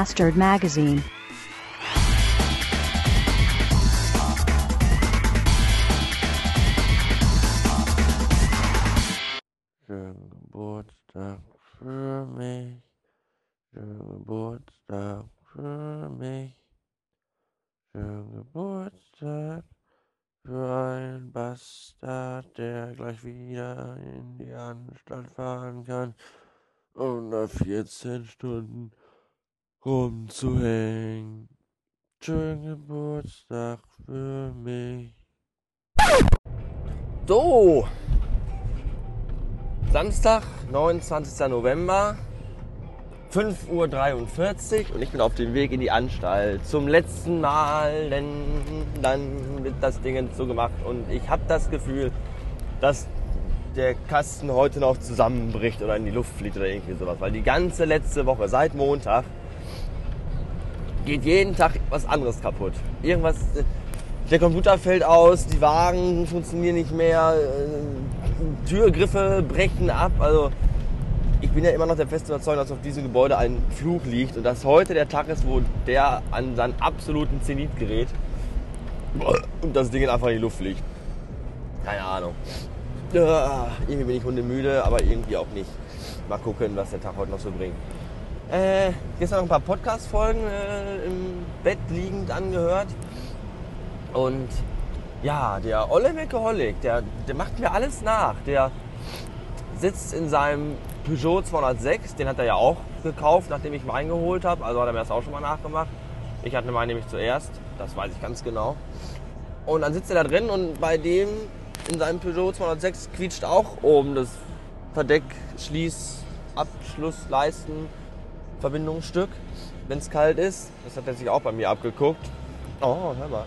Bastard Magazine. Schönen Geburtstag für mich. Schönen Geburtstag für mich. Schönen Geburtstag für einen Bastard, der gleich wieder in die Anstalt fahren kann, um nach 14 Stunden rumzuhängen. Schönen Geburtstag für mich. So, Samstag, 29. November, 5.43 Uhr und ich bin auf dem Weg in die Anstalt. Zum letzten Mal, denn dann wird das Ding zugemacht und ich habe das Gefühl, dass der Kasten heute noch zusammenbricht oder in die Luft fliegt oder irgendwie sowas. Weil die ganze letzte Woche, seit Montag, geht jeden Tag was anderes kaputt. Irgendwas, der Computer fällt aus, die Wagen funktionieren nicht mehr, äh, Türgriffe brechen ab. Also ich bin ja immer noch der festen Überzeugung, dass auf diesem Gebäude ein Fluch liegt und dass heute der Tag ist, wo der an seinen absoluten Zenit gerät und das Ding einfach in die Luft fliegt. Keine Ahnung. Irgendwie bin ich hundemüde, aber irgendwie auch nicht. Mal gucken, was der Tag heute noch so bringt. Äh, gestern noch ein paar Podcast-Folgen äh, im Bett liegend angehört. Und ja, der Olle Meckeholic, der, der macht mir alles nach. Der sitzt in seinem Peugeot 206, den hat er ja auch gekauft, nachdem ich meinen geholt habe. Also hat er mir das auch schon mal nachgemacht. Ich hatte meinen nämlich zuerst, das weiß ich ganz genau. Und dann sitzt er da drin und bei dem in seinem Peugeot 206 quietscht auch oben das Verdeck, Schließ, Abschluss, Leisten, Verbindungsstück, wenn es kalt ist. Das hat er sich auch bei mir abgeguckt. Oh, hör mal.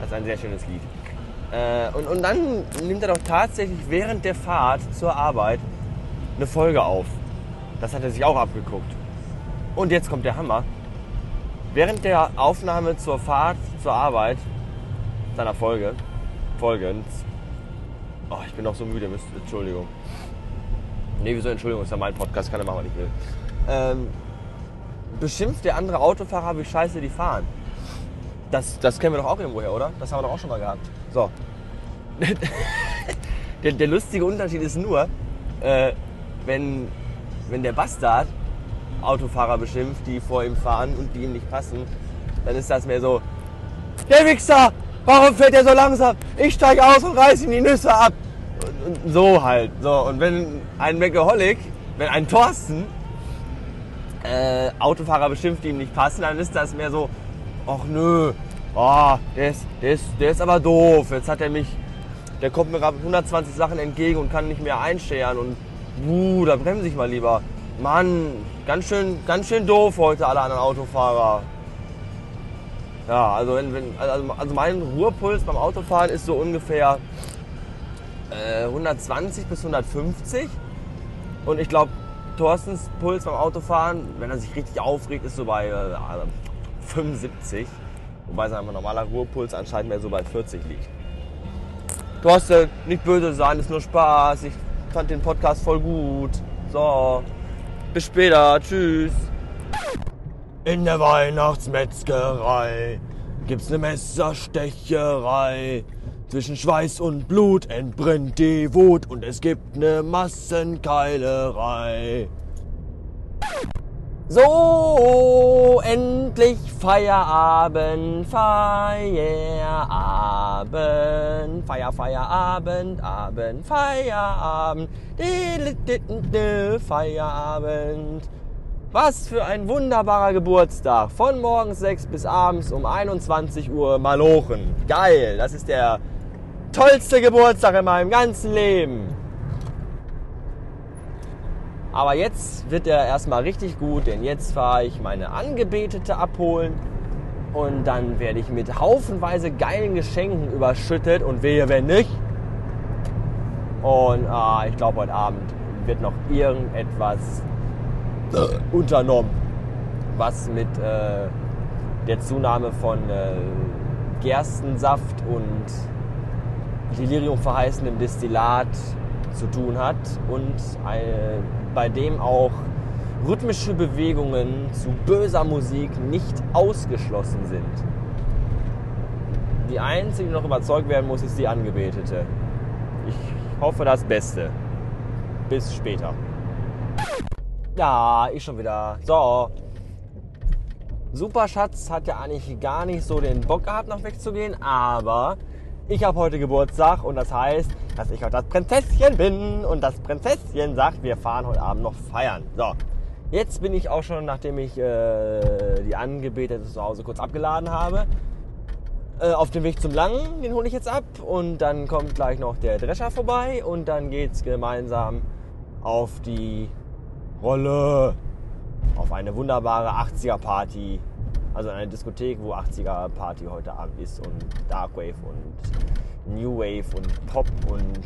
Das ist ein sehr schönes Lied. Äh, und, und dann nimmt er doch tatsächlich während der Fahrt zur Arbeit eine Folge auf. Das hat er sich auch abgeguckt. Und jetzt kommt der Hammer. Während der Aufnahme zur Fahrt zur Arbeit seiner Folge, folgend, oh, ich bin noch so müde, müsst, Entschuldigung. Nee, wieso Entschuldigung, ist ja mein Podcast, kann er machen, was ich will. Ähm, beschimpft der andere Autofahrer, wie scheiße die fahren. Das, das kennen wir doch auch irgendwoher, oder? Das haben wir doch auch schon mal gehabt. So. der, der lustige Unterschied ist nur, äh, wenn, wenn der Bastard Autofahrer beschimpft, die vor ihm fahren und die ihm nicht passen, dann ist das mehr so, der Wichser, warum fährt er so langsam? Ich steige aus und reiß ihm die Nüsse ab. Und, und so halt. So. Und wenn ein Meckeholic, wenn ein Thorsten äh, Autofahrer beschimpft, die ihm nicht passen, dann ist das mehr so, ach nö, oh, der, ist, der, ist, der ist aber doof. Jetzt hat er mich, der kommt mir gerade 120 Sachen entgegen und kann nicht mehr einscheren und buh, da bremse ich mal lieber. Mann, ganz schön, ganz schön doof heute alle anderen Autofahrer. Ja, also, wenn, wenn, also, also mein Ruhepuls beim Autofahren ist so ungefähr äh, 120 bis 150. Und ich glaube, Thorstens Puls beim Autofahren, wenn er sich richtig aufregt, ist so bei äh, 75. Wobei sein normaler Ruhepuls anscheinend mehr so bei 40 liegt. Thorsten, nicht böse sein, ist nur Spaß. Ich fand den Podcast voll gut. So, bis später. Tschüss. In der Weihnachtsmetzgerei gibt's ne Messerstecherei. Zwischen Schweiß und Blut entbrennt die Wut und es gibt ne Massenkeilerei. So, endlich Feierabend, Feierabend, Feier, Feierabend, Abend, Feierabend, Feierabend. Was für ein wunderbarer Geburtstag. Von morgens 6 bis abends um 21 Uhr malochen. Geil, das ist der tollste Geburtstag in meinem ganzen Leben. Aber jetzt wird er erstmal richtig gut, denn jetzt fahre ich meine Angebetete abholen und dann werde ich mit haufenweise geilen Geschenken überschüttet und wehe, wenn nicht. Und ah, ich glaube, heute Abend wird noch irgendetwas unternommen, was mit äh, der Zunahme von äh, Gerstensaft und Delirium verheißendem Destillat zu tun hat und ein, bei dem auch rhythmische Bewegungen zu böser Musik nicht ausgeschlossen sind. Die einzige, die noch überzeugt werden muss, ist die Angebetete. Ich hoffe das Beste. Bis später. Ja, ich schon wieder. So. Superschatz hat ja eigentlich gar nicht so den Bock gehabt, noch wegzugehen, aber ich habe heute Geburtstag und das heißt, dass ich heute das Prinzesschen bin und das Prinzesschen sagt, wir fahren heute Abend noch feiern. So, jetzt bin ich auch schon, nachdem ich äh, die Angebetete zu Hause kurz abgeladen habe, äh, auf dem Weg zum Langen, den hole ich jetzt ab und dann kommt gleich noch der Drescher vorbei und dann geht's gemeinsam auf die Rolle, auf eine wunderbare 80er Party, also eine Diskothek, wo 80er Party heute Abend ist und Darkwave und New Wave und Pop und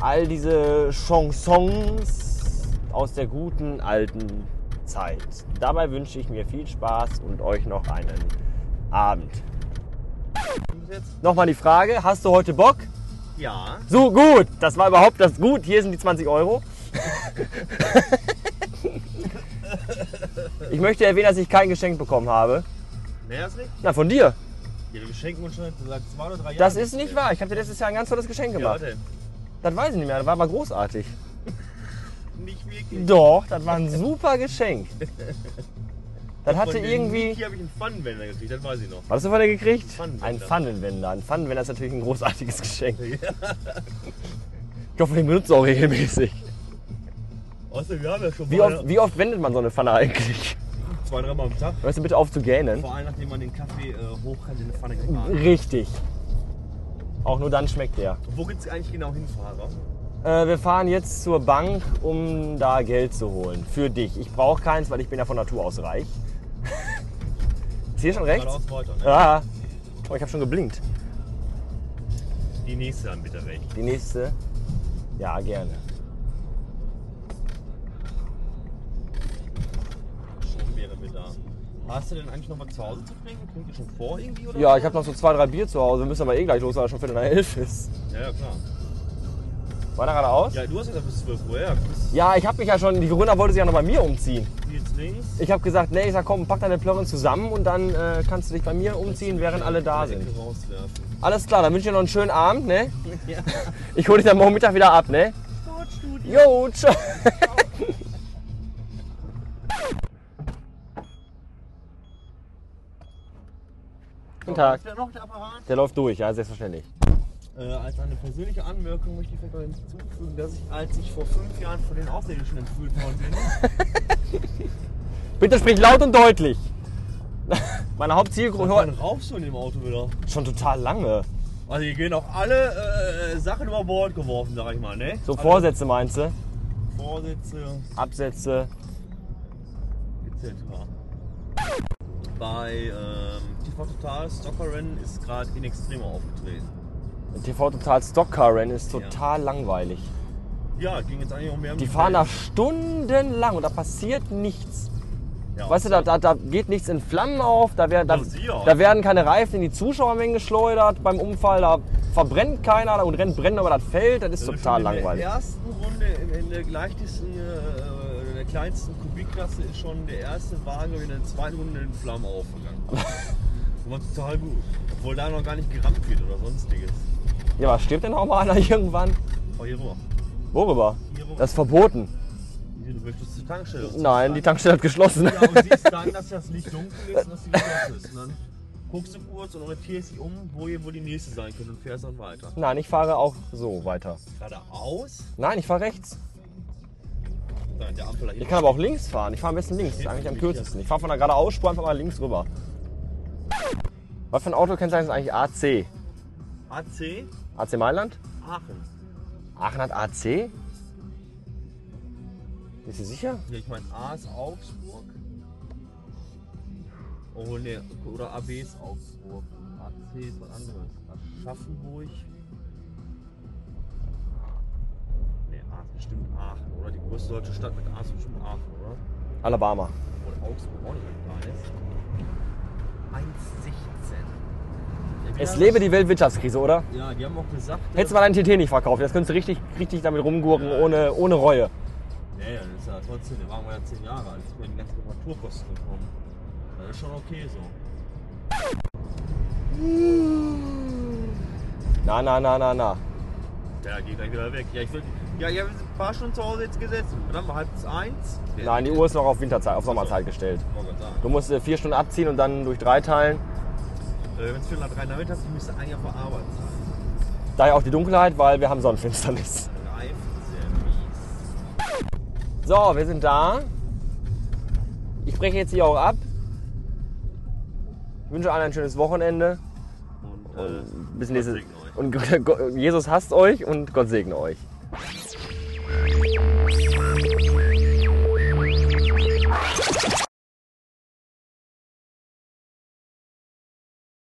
all diese Chansons aus der guten alten Zeit. Dabei wünsche ich mir viel Spaß und euch noch einen Abend. Nochmal die Frage, hast du heute Bock? Ja. So gut, das war überhaupt das gut. Hier sind die 20 Euro. ich möchte erwähnen, dass ich kein Geschenk bekommen habe. Mehr als nicht? Na, von dir. Ja, wir schenken uns schon seit zwei oder drei Jahren. Das ist nicht wahr. Ich habe dir letztes Jahr ein ganz tolles Geschenk Ja, gemacht. denn? Das weiß ich nicht mehr. Das war aber großartig. Nicht wirklich. Doch, das war ein super Geschenk. Das hatte irgendwie. Hier habe ich einen Pfannenwender gekriegt, das weiß ich noch. Was hast du von der gekriegt? Ein Pfannenwender. Ein Pfannenwender ist natürlich ein großartiges Geschenk. Ich hoffe, den benutzt du auch regelmäßig. Außerdem, wir haben ja schon Wie mal oft, wie oft wendet man so eine Pfanne eigentlich? zwei, dreimal am Tag. Hörst du bitte auf zu gähnen? Vor allem, nachdem man den Kaffee äh, hochkant in eine Pfanne gefahren hat. Richtig. Auch nur dann schmeckt der. Wo geht's eigentlich genau hin, Fahrer? Äh, wir fahren jetzt zur Bank, um da Geld zu holen. Für dich. Ich brauche keins, weil ich bin ja von Natur aus reich. Ist hier schon rechts? Geradeaus weiter, ne? Ja. Oh, ich habe schon geblinkt. Die nächste dann bitte rechts. Die nächste. Ja, gerne. Schon wäre wir da. Hast du denn eigentlich noch was zu Hause zu trinken? Trinkt ihr schon vor irgendwie oder? Ja, ich habe noch so zwei, drei Bier zu Hause. Wir müssen aber eh gleich los, weil es schon Viertel nach elf ist. Ja, ja, klar. Weiter geradeaus? Ja, du hast gesagt bis 12 Uhr, ja. Ja, ich habe mich ja schon, die Gründer wollte sich ja noch bei mir umziehen. jetzt links. Ich habe gesagt, nee, ich sag komm, pack deine Plörren zusammen und dann äh, kannst du dich bei mir umziehen, während alle da sind. Rauswerfen. Alles klar, dann wünsche ich dir noch einen schönen Abend, ne? Ja. Ich hole dich dann morgen Mittag wieder ab, ne? Sportstudio. Jo, ciao. Tag. Da noch der? Der läuft durch, ja, selbstverständlich. Äh, als eine persönliche Anmerkung möchte ich vielleicht noch hinzufügen, dass ich, als ich vor fünf Jahren von den Außerirdischen entführt worden bin, Bitte sprich laut und deutlich. Meine Hauptzielgruppe raufst du in dem Auto wieder. schon total lange. Also hier gehen auch alle äh, Sachen über Bord geworfen, sag ich mal, ne? So Alle Vorsätze meinst du? Vorsätze Absätze. etc. Bei ähm, TV Total Stockerrennen ist gerade in Extremo aufgetreten. TV Total Stockcar Rennen ist total langweilig. Ja, ging jetzt eigentlich um mehr um Die fahren da stundenlang und da passiert nichts. Ja, Weißt du, da, da, da geht nichts in Flammen auf, da, wär, da, Ja, da werden keine Reifen in die Zuschauermengen geschleudert beim Unfall, da verbrennt keiner und rennt brennen über das Feld, das ist Also total langweilig. In der ersten Runde, in, in der leichtesten, äh, in der kleinsten Kubikklasse ist schon der erste Wagen in der zweiten Runde in Flammen aufgegangen. War total gut. Obwohl da noch gar nicht gerammt wird oder sonstiges. Ja, was stirbt denn auch mal einer irgendwann? Oh, hier rüber. Worüber? Hier rüber. Das ist verboten. Hier, du möchtest zur Tankstelle. Nein, die Tankstelle hat geschlossen. Ja, und siehst dann, dass das Licht dunkel ist und dass die geschlossen ist. Und dann guckst du kurz und orientierst dich um, wo hier wohl die nächste sein könnte und fährst dann weiter. Nein, ich fahre auch so weiter. Geradeaus? Nein, ich fahre rechts. Nein, der Ampel da Ich kann aber auch links fahren. Ich fahre am besten links. Das ist eigentlich am kürzesten. Ich fahre von der geradeausspur einfach mal links rüber. Was für ein Auto kennzeichnet eigentlich AC? AC AC Mailand? Aachen. Aachen hat AC? Bist du sicher? Ja, ich meine, A ist Augsburg. Oh ne, oder AB ist Augsburg. AC ist was anderes. Aschaffenburg. Ne, A ist bestimmt Aachen, oder? Die größte deutsche Stadt mit A ist bestimmt Aachen, oder? Alabama. Oder Augsburg auch nicht, wenn ich weiß. 1,16. Es lebe die Weltwirtschaftskrise, oder? Ja, die haben auch gesagt. Hättest du mal deinen TT nicht verkauft, das könntest du richtig, richtig damit rumgurken, ohne, ohne Reue. Ja, ja, das ist ja trotzdem, der Wagen war ja 10 Jahre alt. Ich bin die ganzen Reparaturkosten gekommen. Das ist schon okay so. Na, na, na, na, na. Der geht gleich wieder weg. Ja, ich will. Ja, ich habe ein paar Stunden zu Hause jetzt gesetzt. Dann war halb eins. Nein, die Uhr ist noch auf Winterzeit, auf Sommerzeit gestellt. Du musst äh, vier Stunden abziehen und dann durch drei teilen. Äh, Wenn es Viertel nach drei nachmittags ist, müsste eigentlich auf der Arbeit sein. Daher auch die Dunkelheit, weil wir haben Sonnenfinsternis. Sehr mies. So, wir sind da. Ich breche jetzt hier auch ab. Ich wünsche allen ein schönes Wochenende. Und, äh, Bis Gott nächstes segne euch. Und Jesus hasst euch und Gott segne euch.